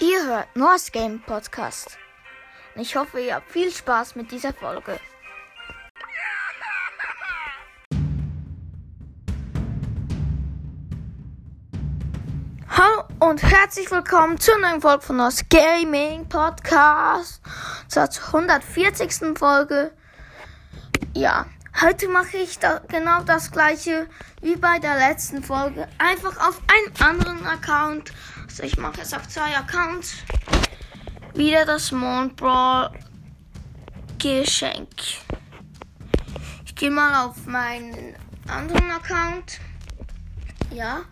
Ihr hört North Game Podcast. Ich hoffe, ihr habt viel Spaß mit dieser Folge. Hallo und herzlich willkommen zur neuen Folge von North Gaming Podcast. Zur 140. Folge. Ja, heute mache ich da genau das gleiche wie bei der letzten Folge. Einfach auf einen anderen Account. Also ich mache es auf zwei Accounts. Wieder das Mond Brawl Geschenk. Ich gehe mal auf meinen anderen Account. Ja.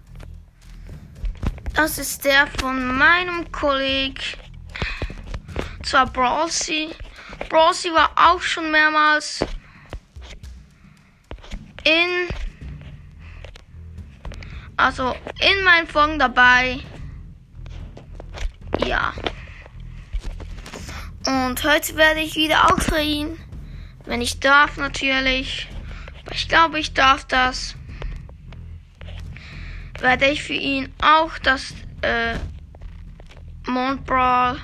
Das ist der von meinem Kollegen. Zwar Brawlsy. Brawlsy war auch schon mehrmals also in meinen Folgen dabei. Ja. Und heute werde ich wieder ausreden. Wenn ich darf, natürlich. Ich glaube, ich darf das. Werde ich für ihn auch das äh, Mondbrawl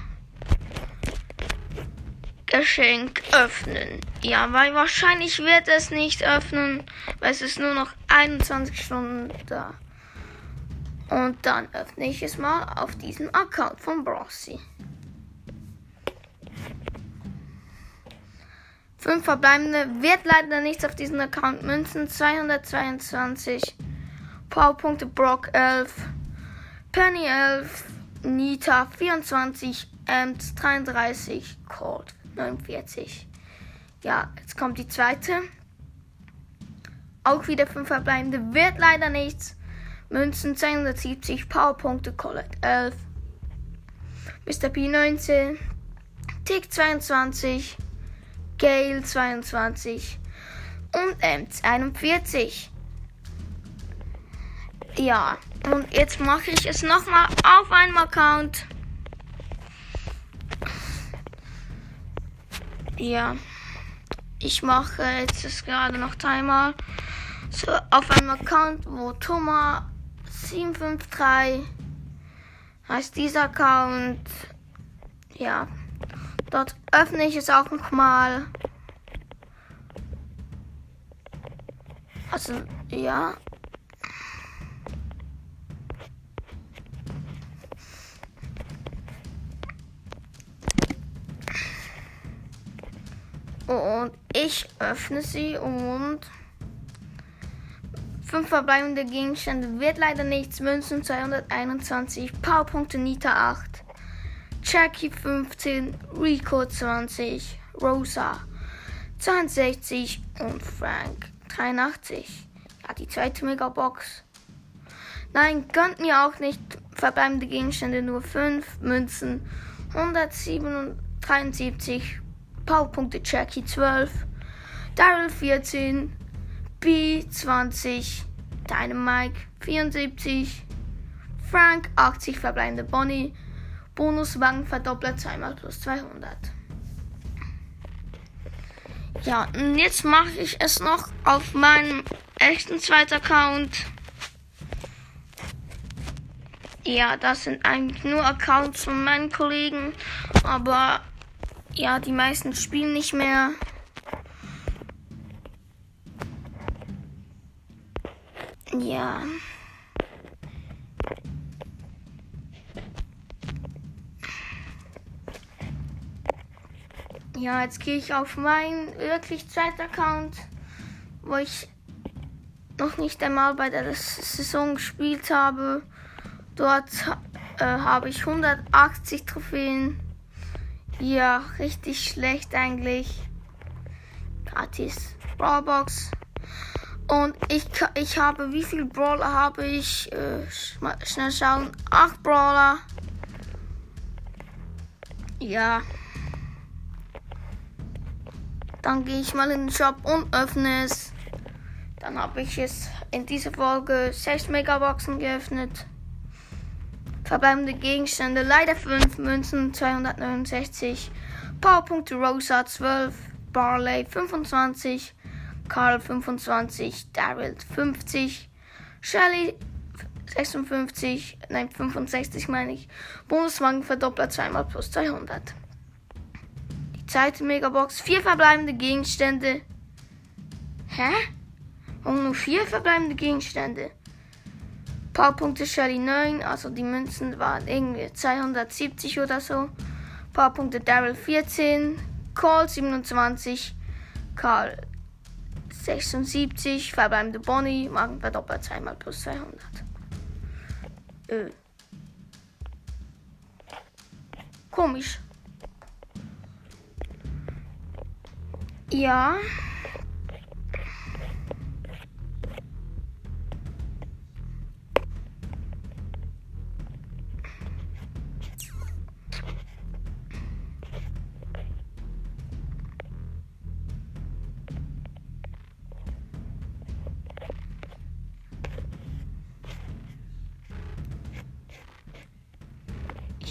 Geschenk öffnen. Ja, weil wahrscheinlich wird es nicht öffnen, weil es ist nur noch 21 Stunden da. Und dann öffne ich es mal auf diesem Account von Brossi. Fünf verbleibende wird leider nichts auf diesem Account. Münzen 222, Powerpunkte Brock 11, Penny 11, Nita 24, Ems 33, Cold 49. Ja, jetzt kommt die zweite. Auch wieder fünf verbleibende wird leider nichts. Münzen 270, Powerpunkte Colette 11, Mr. P 19, Tick 22, Gale 22 und Ems 41. Ja, und jetzt mache ich es nochmal auf einem Account. Ja, ich mache jetzt gerade noch dreimal. So, auf einem Account, wo Thomas 753 heißt dieser Account. Ja, dort öffne ich es auch nochmal. Also, ja. Und ich öffne sie und fünf verbleibende Gegenstände wird leider nichts. Münzen 221, Powerpunkte Nita 8, Jackie 15, Rico 20, Rosa 62 und Frank 83. Ja, die zweite Megabox. Nein, gönnt mir auch nicht verbleibende Gegenstände, nur 5 Münzen, 173 Powerpunkte Jackie 12, Daryl 14, B 20, Dynamike 74, Frank 80 verbleibende Bonnie, Bonuswagen verdoppelt zweimal plus 200. Ja, und jetzt mache ich es noch auf meinem echten zweiten Account. Ja, das sind eigentlich nur Accounts von meinen Kollegen, aber ja, die meisten spielen nicht mehr. Ja. Ja, jetzt gehe ich auf meinen wirklich zweiten Account, wo ich noch nicht einmal bei der Saison gespielt habe. Dort äh, habe ich 180 Trophäen. Ja, richtig schlecht eigentlich. Gratis Brawlbox. Und ich, ich habe, wie viele Brawler habe ich? Äh, schnell schauen. Acht Brawler. Ja. Dann gehe ich mal in den Shop und öffne es. Dann habe ich es in dieser Folge 6 Megaboxen geöffnet. Verbleibende Gegenstände leider 5 Münzen 269. Powerpunkte Rosa 12. Barley 25. Karl 25. Daryl 50. Shelly 56, nein 65 meine ich. Bonuswagen Verdoppler zweimal plus 200. Die zweite Megabox, vier verbleibende Gegenstände. Hä? Und nur vier verbleibende Gegenstände. Powerpunkte Shelly 9, also die Münzen waren irgendwie 270 oder so. Powerpunkte Daryl 14, Call 27, Karl 76, verbleibende Bonnie, Magen verdoppelt zweimal plus 200. Ö. Komisch. Ja.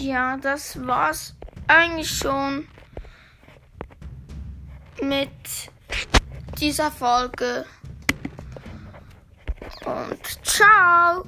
Ja, das war's eigentlich schon mit dieser Folge. Und ciao!